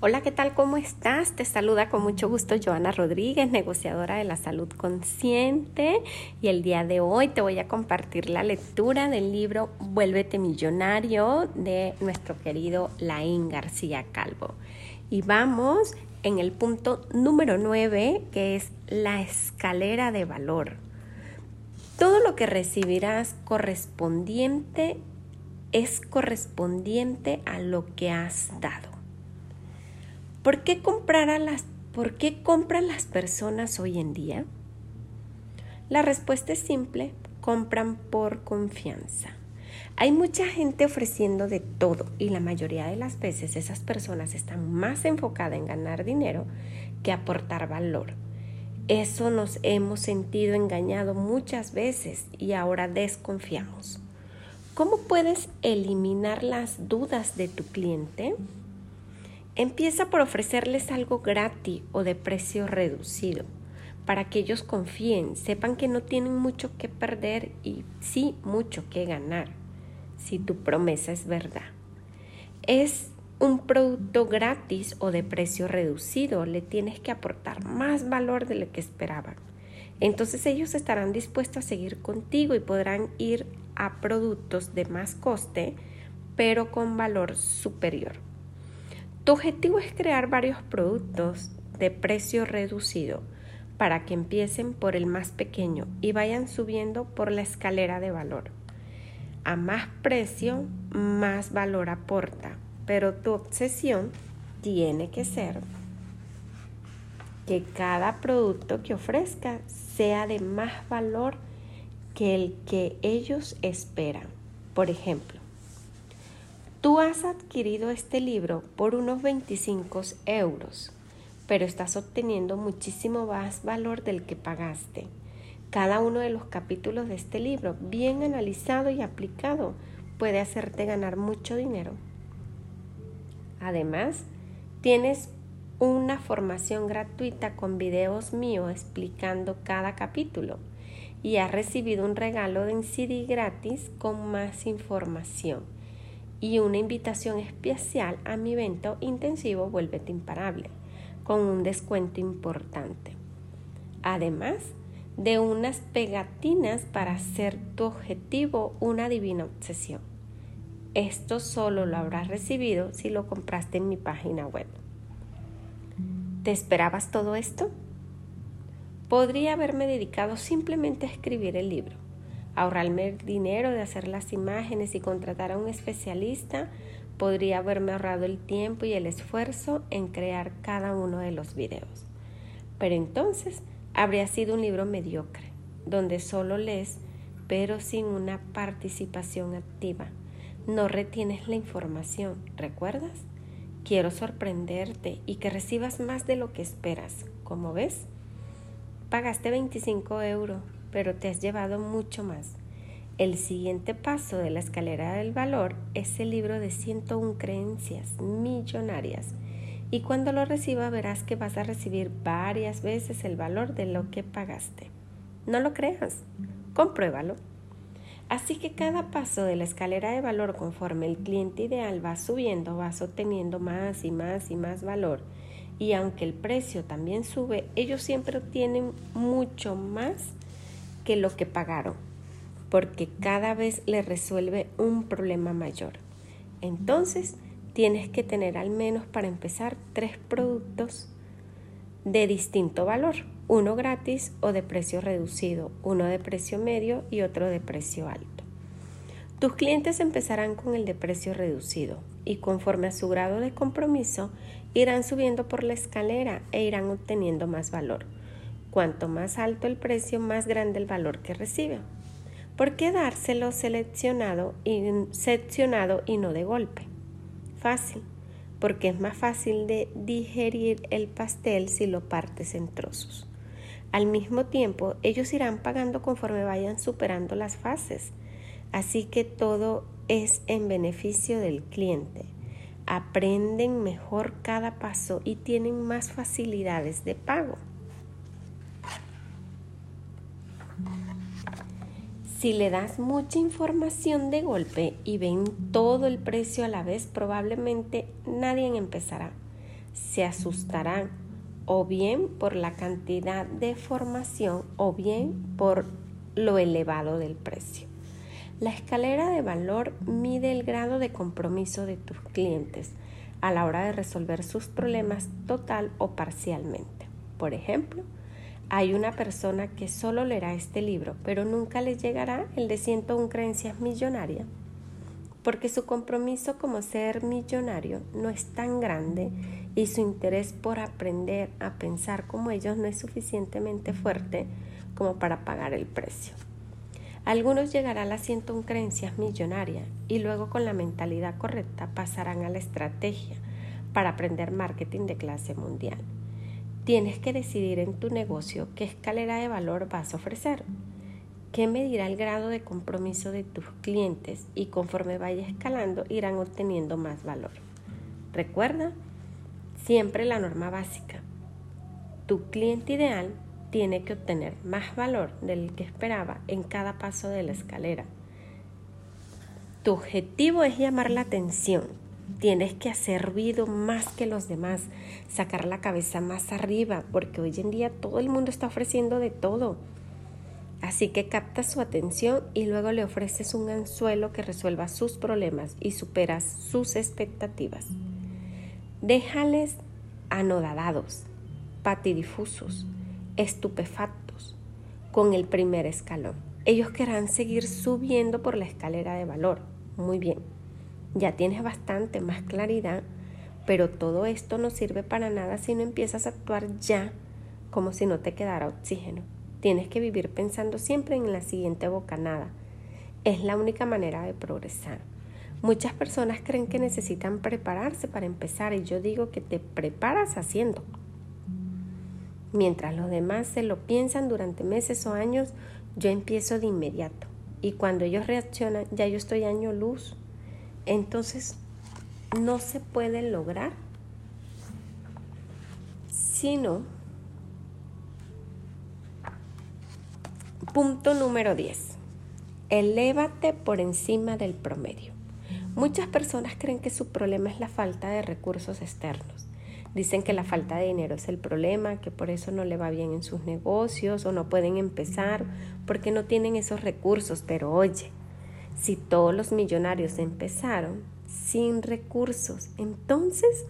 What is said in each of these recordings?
Hola, ¿qué tal? ¿Cómo estás? Te saluda con mucho gusto Joana Rodríguez, negociadora de la salud consciente. Y el día de hoy te voy a compartir la lectura del libro Vuélvete Millonario de nuestro querido Laín García Calvo. Y vamos en el punto número 9, que es la escalera de valor. Todo lo que recibirás correspondiente es correspondiente a lo que has dado. ¿Por qué, las, ¿Por qué compran las personas hoy en día? La respuesta es simple, compran por confianza. Hay mucha gente ofreciendo de todo y la mayoría de las veces esas personas están más enfocadas en ganar dinero que aportar valor. Eso nos hemos sentido engañado muchas veces y ahora desconfiamos. ¿Cómo puedes eliminar las dudas de tu cliente? Empieza por ofrecerles algo gratis o de precio reducido para que ellos confíen, sepan que no tienen mucho que perder y sí mucho que ganar, si tu promesa es verdad. Es un producto gratis o de precio reducido, le tienes que aportar más valor de lo que esperaban. Entonces ellos estarán dispuestos a seguir contigo y podrán ir a productos de más coste, pero con valor superior. Tu objetivo es crear varios productos de precio reducido para que empiecen por el más pequeño y vayan subiendo por la escalera de valor. A más precio, más valor aporta, pero tu obsesión tiene que ser que cada producto que ofrezca sea de más valor que el que ellos esperan. Por ejemplo, Tú has adquirido este libro por unos 25 euros, pero estás obteniendo muchísimo más valor del que pagaste. Cada uno de los capítulos de este libro, bien analizado y aplicado, puede hacerte ganar mucho dinero. Además, tienes una formación gratuita con videos míos explicando cada capítulo y has recibido un regalo de CD gratis con más información y una invitación especial a mi evento intensivo Vuélvete Imparable, con un descuento importante. Además de unas pegatinas para hacer tu objetivo una divina obsesión. Esto solo lo habrás recibido si lo compraste en mi página web. ¿Te esperabas todo esto? Podría haberme dedicado simplemente a escribir el libro ahorrarme el dinero de hacer las imágenes y contratar a un especialista, podría haberme ahorrado el tiempo y el esfuerzo en crear cada uno de los videos. Pero entonces habría sido un libro mediocre, donde solo lees, pero sin una participación activa. No retienes la información, ¿recuerdas? Quiero sorprenderte y que recibas más de lo que esperas. Como ves, pagaste 25 euros pero te has llevado mucho más. El siguiente paso de la escalera del valor es el libro de 101 creencias millonarias y cuando lo reciba verás que vas a recibir varias veces el valor de lo que pagaste. No lo creas, compruébalo. Así que cada paso de la escalera de valor conforme el cliente ideal va subiendo, vas obteniendo más y más y más valor. Y aunque el precio también sube, ellos siempre obtienen mucho más que lo que pagaron, porque cada vez le resuelve un problema mayor. Entonces, tienes que tener al menos para empezar tres productos de distinto valor, uno gratis o de precio reducido, uno de precio medio y otro de precio alto. Tus clientes empezarán con el de precio reducido y conforme a su grado de compromiso irán subiendo por la escalera e irán obteniendo más valor. Cuanto más alto el precio, más grande el valor que recibe. ¿Por qué dárselo seleccionado y, seccionado y no de golpe? Fácil, porque es más fácil de digerir el pastel si lo partes en trozos. Al mismo tiempo, ellos irán pagando conforme vayan superando las fases, así que todo es en beneficio del cliente. Aprenden mejor cada paso y tienen más facilidades de pago. Si le das mucha información de golpe y ven todo el precio a la vez, probablemente nadie empezará. se asustarán o bien por la cantidad de formación o bien por lo elevado del precio. La escalera de valor mide el grado de compromiso de tus clientes a la hora de resolver sus problemas total o parcialmente. Por ejemplo, hay una persona que solo leerá este libro, pero nunca le llegará el de 101 creencias millonaria, porque su compromiso como ser millonario no es tan grande y su interés por aprender a pensar como ellos no es suficientemente fuerte como para pagar el precio. Algunos llegarán a las 101 creencias millonarias y luego con la mentalidad correcta pasarán a la estrategia para aprender marketing de clase mundial. Tienes que decidir en tu negocio qué escalera de valor vas a ofrecer, qué medirá el grado de compromiso de tus clientes y conforme vaya escalando irán obteniendo más valor. Recuerda siempre la norma básica. Tu cliente ideal tiene que obtener más valor del que esperaba en cada paso de la escalera. Tu objetivo es llamar la atención. Tienes que hacer ruido más que los demás, sacar la cabeza más arriba, porque hoy en día todo el mundo está ofreciendo de todo. Así que captas su atención y luego le ofreces un anzuelo que resuelva sus problemas y superas sus expectativas. Déjales anodadados, patidifusos, estupefactos con el primer escalón. Ellos querrán seguir subiendo por la escalera de valor. Muy bien, ya tienes bastante más claridad, pero todo esto no sirve para nada si no empiezas a actuar ya como si no te quedara oxígeno. Tienes que vivir pensando siempre en la siguiente bocanada. Es la única manera de progresar. Muchas personas creen que necesitan prepararse para empezar y yo digo que te preparas haciendo. Mientras los demás se lo piensan durante meses o años, yo empiezo de inmediato. Y cuando ellos reaccionan, ya yo estoy año luz. Entonces, no se puede lograr sino punto número 10. Elévate por encima del promedio. Muchas personas creen que su problema es la falta de recursos externos. Dicen que la falta de dinero es el problema, que por eso no le va bien en sus negocios o no pueden empezar porque no tienen esos recursos. Pero oye, si todos los millonarios empezaron sin recursos, entonces,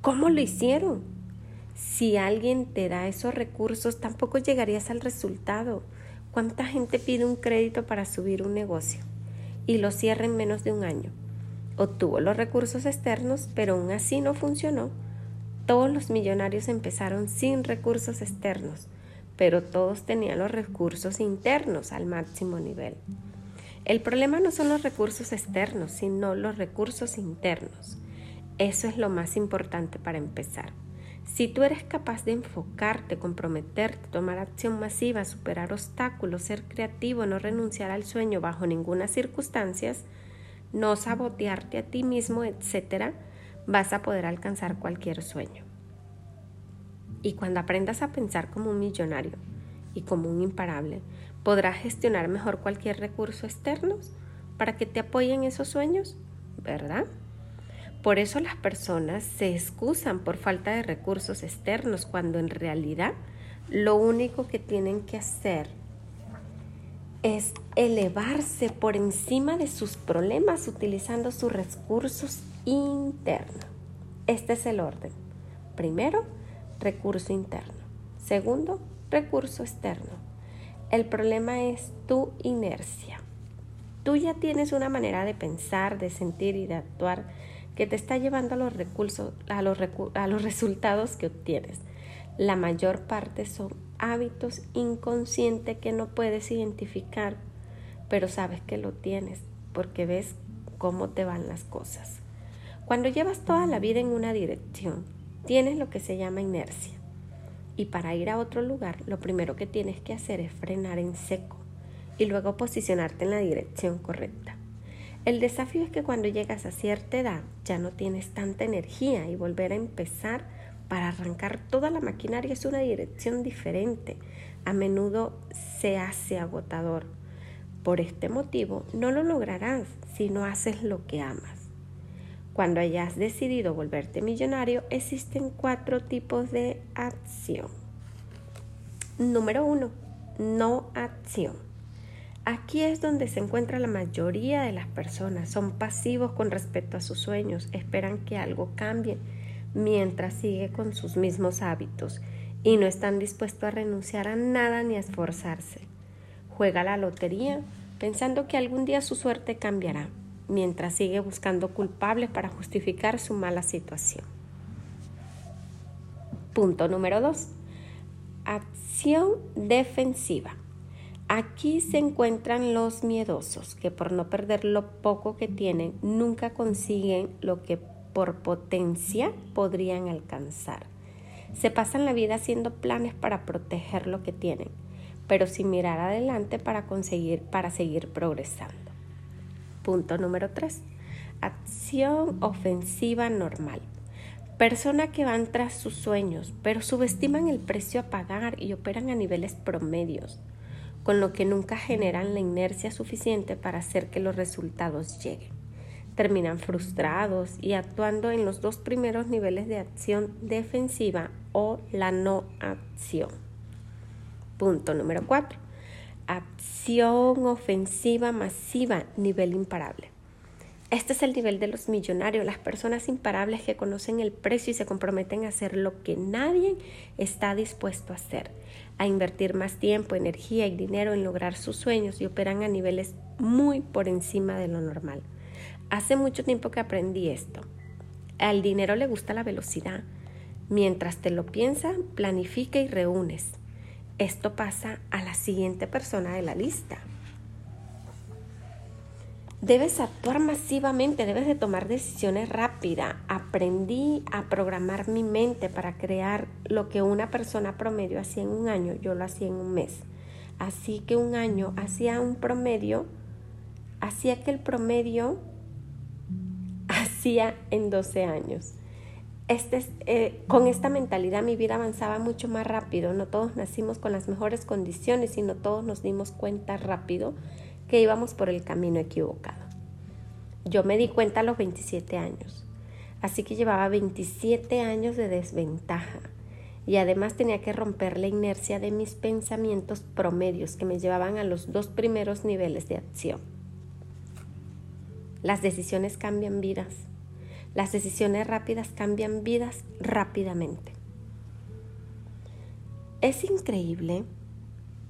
¿cómo lo hicieron? Si alguien te da esos recursos, tampoco llegarías al resultado. ¿Cuánta gente pide un crédito para subir un negocio y lo cierra en menos de un año? Obtuvo los recursos externos, pero aún así no funcionó todos los millonarios empezaron sin recursos externos, pero todos tenían los recursos internos al máximo nivel. El problema no son los recursos externos, sino los recursos internos. Eso es lo más importante para empezar. Si tú eres capaz de enfocarte, comprometerte, tomar acción masiva, superar obstáculos, ser creativo, no renunciar al sueño bajo ninguna circunstancia, no sabotearte a ti mismo, etcétera, vas a poder alcanzar cualquier sueño. Y cuando aprendas a pensar como un millonario y como un imparable, podrás gestionar mejor cualquier recurso externo para que te apoyen esos sueños, ¿verdad? Por eso las personas se excusan por falta de recursos externos cuando en realidad lo único que tienen que hacer es elevarse por encima de sus problemas utilizando sus recursos interno. Este es el orden. Primero, recurso interno. Segundo, recurso externo. El problema es tu inercia. Tú ya tienes una manera de pensar, de sentir y de actuar que te está llevando a los, recursos, a los, a los resultados que obtienes. La mayor parte son hábitos inconscientes que no puedes identificar, pero sabes que lo tienes porque ves cómo te van las cosas. Cuando llevas toda la vida en una dirección, tienes lo que se llama inercia. Y para ir a otro lugar, lo primero que tienes que hacer es frenar en seco y luego posicionarte en la dirección correcta. El desafío es que cuando llegas a cierta edad ya no tienes tanta energía y volver a empezar para arrancar toda la maquinaria es una dirección diferente. A menudo se hace agotador. Por este motivo no lo lograrás si no haces lo que amas. Cuando hayas decidido volverte millonario, existen cuatro tipos de acción. Número uno, no acción. Aquí es donde se encuentra la mayoría de las personas. Son pasivos con respecto a sus sueños, esperan que algo cambie mientras sigue con sus mismos hábitos y no están dispuestos a renunciar a nada ni a esforzarse. Juega la lotería pensando que algún día su suerte cambiará mientras sigue buscando culpables para justificar su mala situación. Punto número 2. Acción defensiva. Aquí se encuentran los miedosos que por no perder lo poco que tienen nunca consiguen lo que por potencia podrían alcanzar. Se pasan la vida haciendo planes para proteger lo que tienen, pero sin mirar adelante para conseguir para seguir progresando. Punto número 3. Acción ofensiva normal. Persona que van tras sus sueños, pero subestiman el precio a pagar y operan a niveles promedios, con lo que nunca generan la inercia suficiente para hacer que los resultados lleguen. Terminan frustrados y actuando en los dos primeros niveles de acción defensiva o la no acción. Punto número 4 acción ofensiva masiva, nivel imparable. Este es el nivel de los millonarios, las personas imparables que conocen el precio y se comprometen a hacer lo que nadie está dispuesto a hacer, a invertir más tiempo, energía y dinero en lograr sus sueños y operan a niveles muy por encima de lo normal. Hace mucho tiempo que aprendí esto. Al dinero le gusta la velocidad. Mientras te lo piensa, planifica y reúnes esto pasa a la siguiente persona de la lista. Debes actuar masivamente, debes de tomar decisiones rápidas. Aprendí a programar mi mente para crear lo que una persona promedio hacía en un año, yo lo hacía en un mes. Así que un año hacía un promedio, hacía que el promedio hacía en 12 años este, eh, con esta mentalidad mi vida avanzaba mucho más rápido. No todos nacimos con las mejores condiciones, sino todos nos dimos cuenta rápido que íbamos por el camino equivocado. Yo me di cuenta a los 27 años, así que llevaba 27 años de desventaja y además tenía que romper la inercia de mis pensamientos promedios que me llevaban a los dos primeros niveles de acción. Las decisiones cambian vidas las decisiones rápidas cambian vidas rápidamente. Es increíble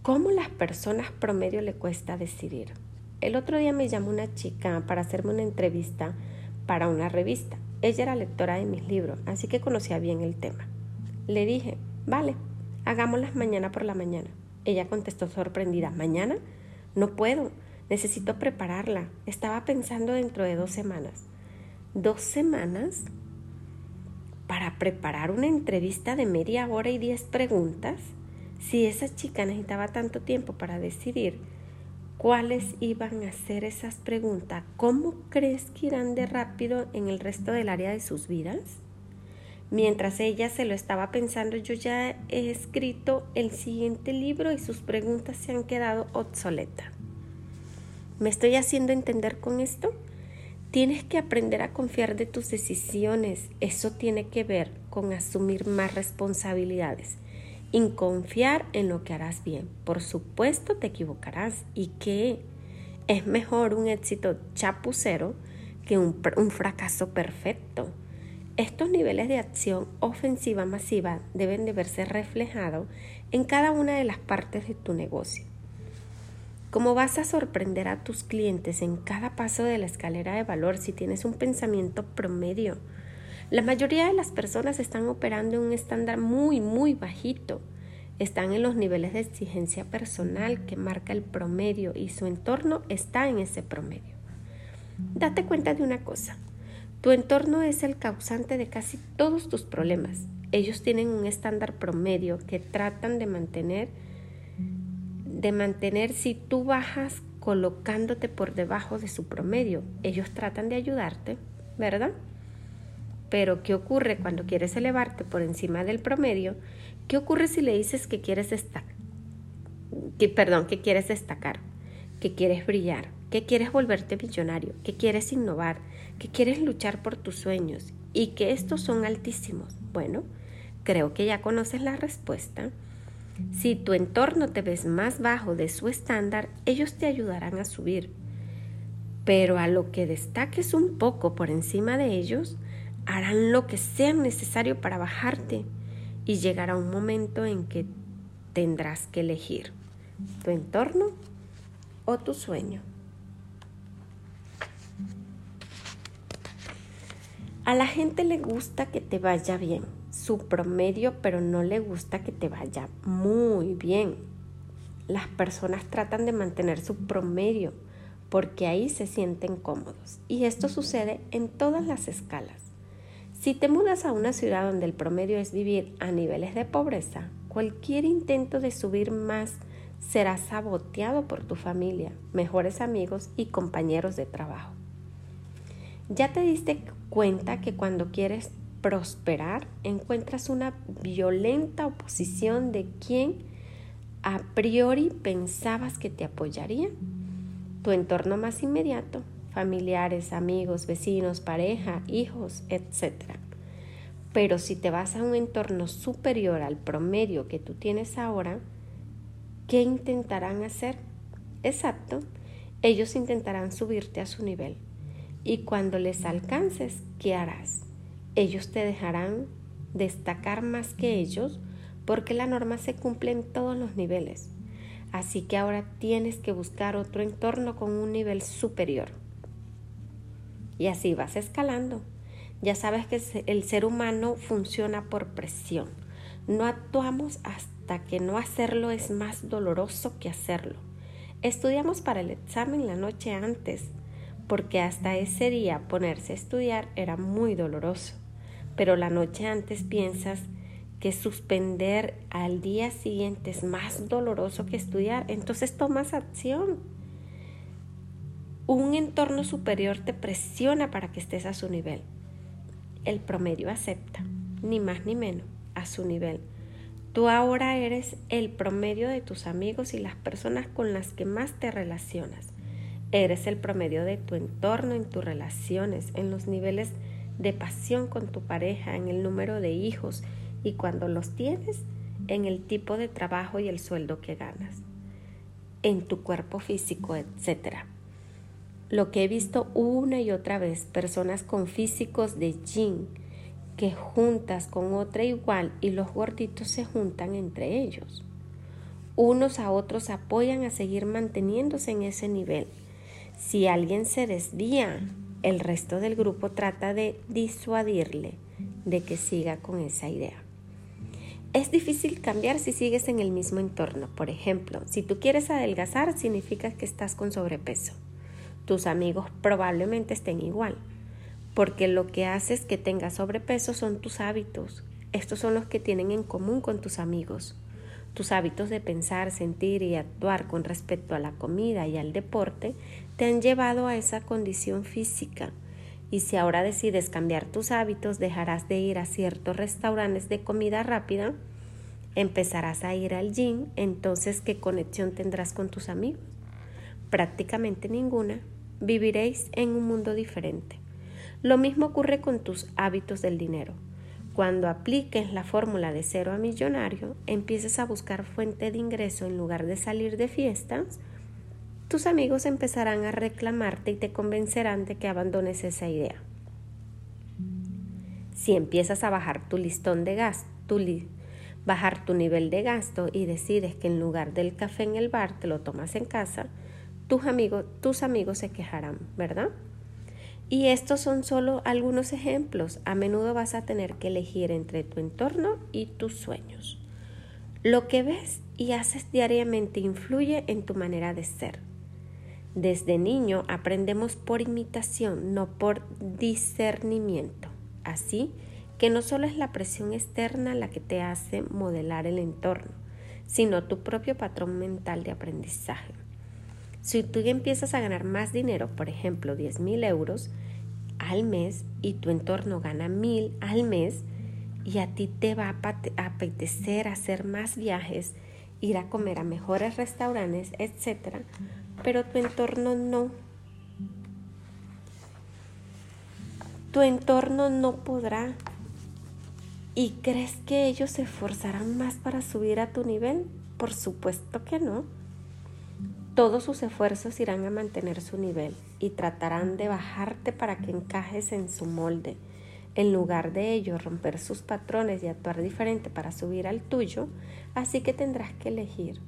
cómo las personas promedio le cuesta decidir. El otro día me llamó una chica para hacerme una entrevista para una revista. Ella era lectora de mis libros, así que conocía bien el tema. Le dije, vale, hagámoslas mañana por la mañana. Ella contestó sorprendida, ¿mañana? No puedo, necesito prepararla. Estaba pensando dentro de dos semanas dos semanas para preparar una entrevista de media hora y diez preguntas, si esa chica necesitaba tanto tiempo para decidir cuáles iban a ser esas preguntas, ¿cómo crees que irán de rápido en el resto del área de sus vidas? Mientras ella se lo estaba pensando, yo ya he escrito el siguiente libro y sus preguntas se han quedado obsoletas. ¿Me estoy haciendo entender con esto? Tienes que aprender a confiar de tus decisiones. Eso tiene que ver con asumir más responsabilidades y confiar en lo que harás bien. Por supuesto te equivocarás y que es mejor un éxito chapucero que un, un fracaso perfecto. Estos niveles de acción ofensiva masiva deben de verse reflejados en cada una de las partes de tu negocio. ¿Cómo vas a sorprender a tus clientes en cada paso de la escalera de valor si tienes un pensamiento promedio? La mayoría de las personas están operando en un estándar muy, muy bajito. Están en los niveles de exigencia personal que marca el promedio y su entorno está en ese promedio. Date cuenta de una cosa. Tu entorno es el causante de casi todos tus problemas. Ellos tienen un estándar promedio que tratan de mantener de mantener si tú bajas colocándote por debajo de su promedio. Ellos tratan de ayudarte, ¿verdad? Pero ¿qué ocurre cuando quieres elevarte por encima del promedio? ¿Qué ocurre si le dices que quieres destacar? Que, perdón, que quieres destacar, que quieres brillar, que quieres volverte millonario, que quieres innovar, que quieres luchar por tus sueños y que estos son altísimos. Bueno, creo que ya conoces la respuesta. Si tu entorno te ves más bajo de su estándar, ellos te ayudarán a subir. Pero a lo que destaques un poco por encima de ellos, harán lo que sea necesario para bajarte y llegará un momento en que tendrás que elegir tu entorno o tu sueño. A la gente le gusta que te vaya bien, su promedio, pero no le gusta que te vaya muy bien. Las personas tratan de mantener su promedio porque ahí se sienten cómodos y esto sucede en todas las escalas. Si te mudas a una ciudad donde el promedio es vivir a niveles de pobreza, cualquier intento de subir más será saboteado por tu familia, mejores amigos y compañeros de trabajo. ¿Ya te diste cuenta que cuando quieres prosperar encuentras una violenta oposición de quien a priori pensabas que te apoyaría? Tu entorno más inmediato, familiares, amigos, vecinos, pareja, hijos, etc. Pero si te vas a un entorno superior al promedio que tú tienes ahora, ¿qué intentarán hacer? Exacto, ellos intentarán subirte a su nivel. Y cuando les alcances, ¿qué harás? Ellos te dejarán destacar más que ellos porque la norma se cumple en todos los niveles. Así que ahora tienes que buscar otro entorno con un nivel superior. Y así vas escalando. Ya sabes que el ser humano funciona por presión. No actuamos hasta que no hacerlo es más doloroso que hacerlo. Estudiamos para el examen la noche antes, porque hasta ese día ponerse a estudiar era muy doloroso. Pero la noche antes piensas que suspender al día siguiente es más doloroso que estudiar, entonces tomas acción un entorno superior te presiona para que estés a su nivel. El promedio acepta, ni más ni menos, a su nivel. Tú ahora eres el promedio de tus amigos y las personas con las que más te relacionas. Eres el promedio de tu entorno, en tus relaciones, en los niveles de pasión con tu pareja, en el número de hijos y cuando los tienes, en el tipo de trabajo y el sueldo que ganas, en tu cuerpo físico, etcétera lo que he visto una y otra vez, personas con físicos de yin que juntas con otra igual y los gorditos se juntan entre ellos. Unos a otros apoyan a seguir manteniéndose en ese nivel. Si alguien se desvía, el resto del grupo trata de disuadirle de que siga con esa idea. Es difícil cambiar si sigues en el mismo entorno. Por ejemplo, si tú quieres adelgazar, significa que estás con sobrepeso tus amigos probablemente estén igual, porque lo que haces que tengas sobrepeso son tus hábitos. Estos son los que tienen en común con tus amigos. Tus hábitos de pensar, sentir y actuar con respecto a la comida y al deporte te han llevado a esa condición física. Y si ahora decides cambiar tus hábitos, dejarás de ir a ciertos restaurantes de comida rápida, empezarás a ir al gym, entonces ¿qué conexión tendrás con tus amigos? Prácticamente ninguna, viviréis en un mundo diferente. Lo mismo ocurre con tus hábitos del dinero. Cuando apliques la fórmula de cero a millonario, empieces a buscar fuente de ingreso en lugar de salir de fiestas, tus amigos empezarán a reclamarte y te convencerán de que abandones esa idea. Si empiezas a bajar tu listón de gasto, bajar tu nivel de gasto y decides que en lugar del café en el bar te lo tomas en casa, tus amigos, tus amigos se quejarán, ¿verdad? Y estos son solo algunos ejemplos. A menudo vas a tener que elegir entre tu entorno y tus sueños. Lo que ves y haces diariamente influye en tu manera de ser. Desde niño aprendemos por imitación, no por discernimiento. Así que no solo es la presión externa la que te hace modelar el entorno, sino tu propio patrón mental de aprendizaje. Si tú empiezas a ganar más dinero, por ejemplo, 10 mil euros al mes y tu entorno gana mil al mes y a ti te va a apetecer hacer más viajes, ir a comer a mejores restaurantes, etc., pero tu entorno no. Tu entorno no podrá. ¿Y crees que ellos se esforzarán más para subir a tu nivel? Por supuesto que no. Todos sus esfuerzos irán a mantener su nivel y tratarán de bajarte para que encajes en su molde. En lugar de ello, romper sus patrones y actuar diferente para subir al tuyo, así que tendrás que elegir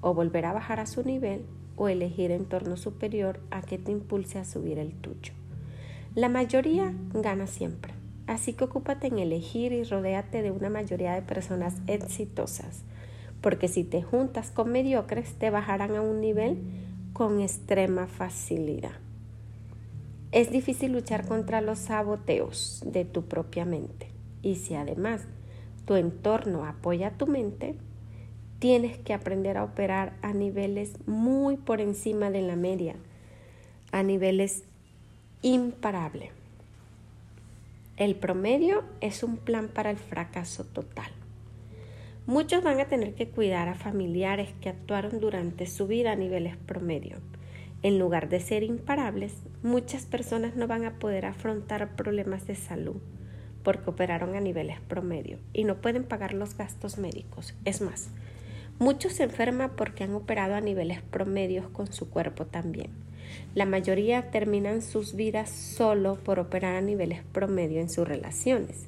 o volver a bajar a su nivel o elegir entorno superior a que te impulse a subir el tuyo. La mayoría gana siempre, así que ocúpate en elegir y rodéate de una mayoría de personas exitosas porque si te juntas con mediocres te bajarán a un nivel con extrema facilidad. Es difícil luchar contra los saboteos de tu propia mente y si además tu entorno apoya tu mente, tienes que aprender a operar a niveles muy por encima de la media, a niveles imparables. El promedio es un plan para el fracaso total. Muchos van a tener que cuidar a familiares que actuaron durante su vida a niveles promedio. En lugar de ser imparables, muchas personas no van a poder afrontar problemas de salud porque operaron a niveles promedio y no pueden pagar los gastos médicos. Es más, muchos se enferman porque han operado a niveles promedios con su cuerpo también. La mayoría terminan sus vidas solo por operar a niveles promedio en sus relaciones.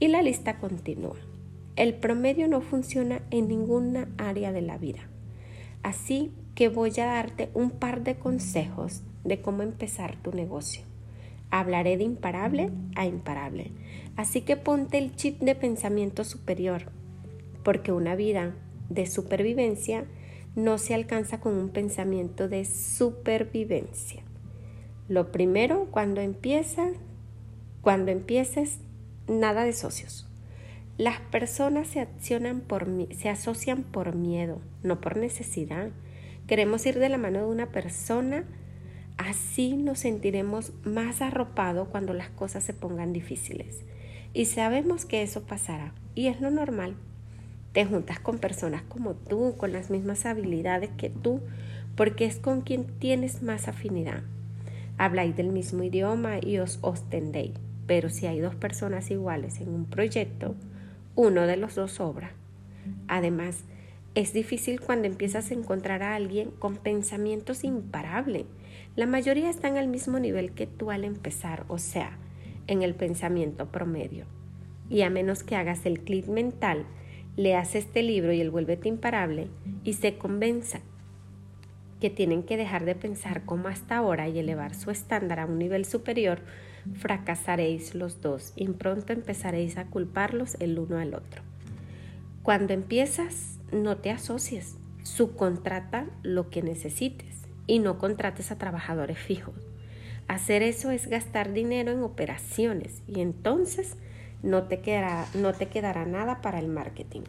Y la lista continúa. El promedio no funciona en ninguna área de la vida. Así que voy a darte un par de consejos de cómo empezar tu negocio. Hablaré de imparable a imparable. Así que ponte el chip de pensamiento superior, porque una vida de supervivencia no se alcanza con un pensamiento de supervivencia. Lo primero, cuando empiezas, cuando empieces, nada de socios. Las personas se, accionan por, se asocian por miedo, no por necesidad. Queremos ir de la mano de una persona, así nos sentiremos más arropados cuando las cosas se pongan difíciles. Y sabemos que eso pasará, y es lo normal. Te juntas con personas como tú, con las mismas habilidades que tú, porque es con quien tienes más afinidad. Habláis del mismo idioma y os ostendéis, pero si hay dos personas iguales en un proyecto, uno de los dos sobra. Además, es difícil cuando empiezas a encontrar a alguien con pensamientos imparables. La mayoría están al mismo nivel que tú al empezar, o sea, en el pensamiento promedio. Y a menos que hagas el clic mental, leas este libro y el vuélvete imparable y se convenza que tienen que dejar de pensar como hasta ahora y elevar su estándar a un nivel superior, fracasaréis los dos y pronto empezaréis a culparlos el uno al otro. Cuando empiezas, no te asocies, subcontrata lo que necesites y no contrates a trabajadores fijos. Hacer eso es gastar dinero en operaciones y entonces no te quedará, no te quedará nada para el marketing.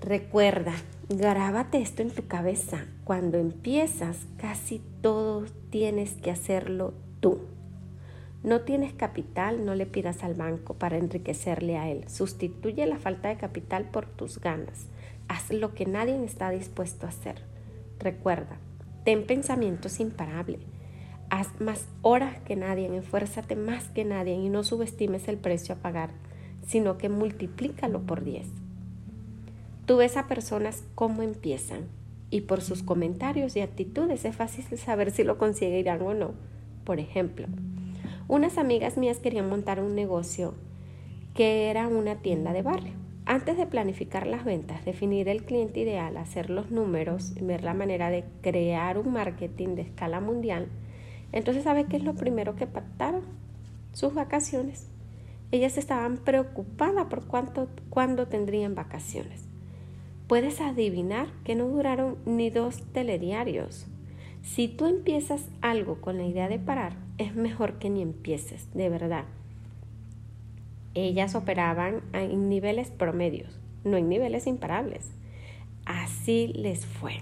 Recuerda, grábate esto en tu cabeza. Cuando empiezas, casi todo tienes que hacerlo tú. No tienes capital, no le pidas al banco para enriquecerle a él. Sustituye la falta de capital por tus ganas. Haz lo que nadie está dispuesto a hacer. Recuerda, ten pensamientos imparables. Haz más horas que nadie, esfuérzate más que nadie y no subestimes el precio a pagar, sino que multiplícalo por 10. Tú ves a personas cómo empiezan y por sus comentarios y actitudes es fácil saber si lo conseguirán o no. Por ejemplo, unas amigas mías querían montar un negocio que era una tienda de barrio. Antes de planificar las ventas, definir el cliente ideal, hacer los números, ver la manera de crear un marketing de escala mundial, entonces ¿sabe qué es lo primero que pactaron? Sus vacaciones. Ellas estaban preocupadas por cuánto, cuándo tendrían vacaciones. Puedes adivinar que no duraron ni dos telediarios. Si tú empiezas algo con la idea de parar, es mejor que ni empieces, de verdad. Ellas operaban en niveles promedios, no en niveles imparables. Así les fue.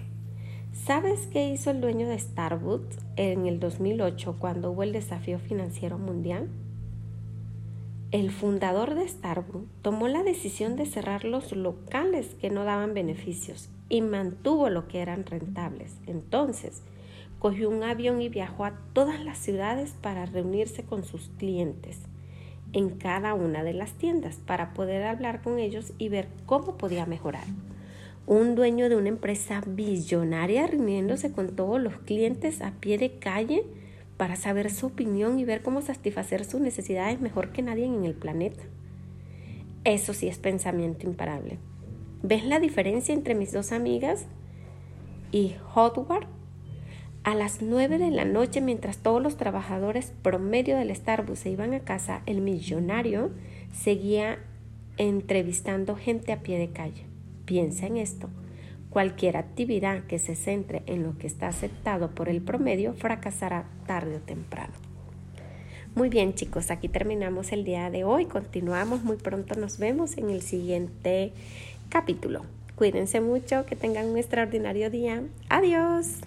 ¿Sabes qué hizo el dueño de Starbucks en el 2008 cuando hubo el desafío financiero mundial? el fundador de Starbucks tomó la decisión de cerrar los locales que no daban beneficios y mantuvo lo que eran rentables. Entonces, cogió un avión y viajó a todas las ciudades para reunirse con sus clientes en cada una de las tiendas para poder hablar con ellos y ver cómo podía mejorar. Un dueño de una empresa billonaria reuniéndose con todos los clientes a pie de calle para saber su opinión y ver cómo satisfacer sus necesidades mejor que nadie en el planeta. Eso sí es pensamiento imparable. ¿Ves la diferencia entre mis dos amigas y Hotward? A las nueve de la noche, mientras todos los trabajadores promedio del Starbucks se iban a casa, el millonario seguía entrevistando gente a pie de calle. Piensa en esto. Cualquier actividad que se centre en lo que está aceptado por el promedio fracasará tarde o temprano. Muy bien chicos, aquí terminamos el día de hoy. Continuamos, muy pronto nos vemos en el siguiente capítulo. Cuídense mucho, que tengan un extraordinario día. Adiós.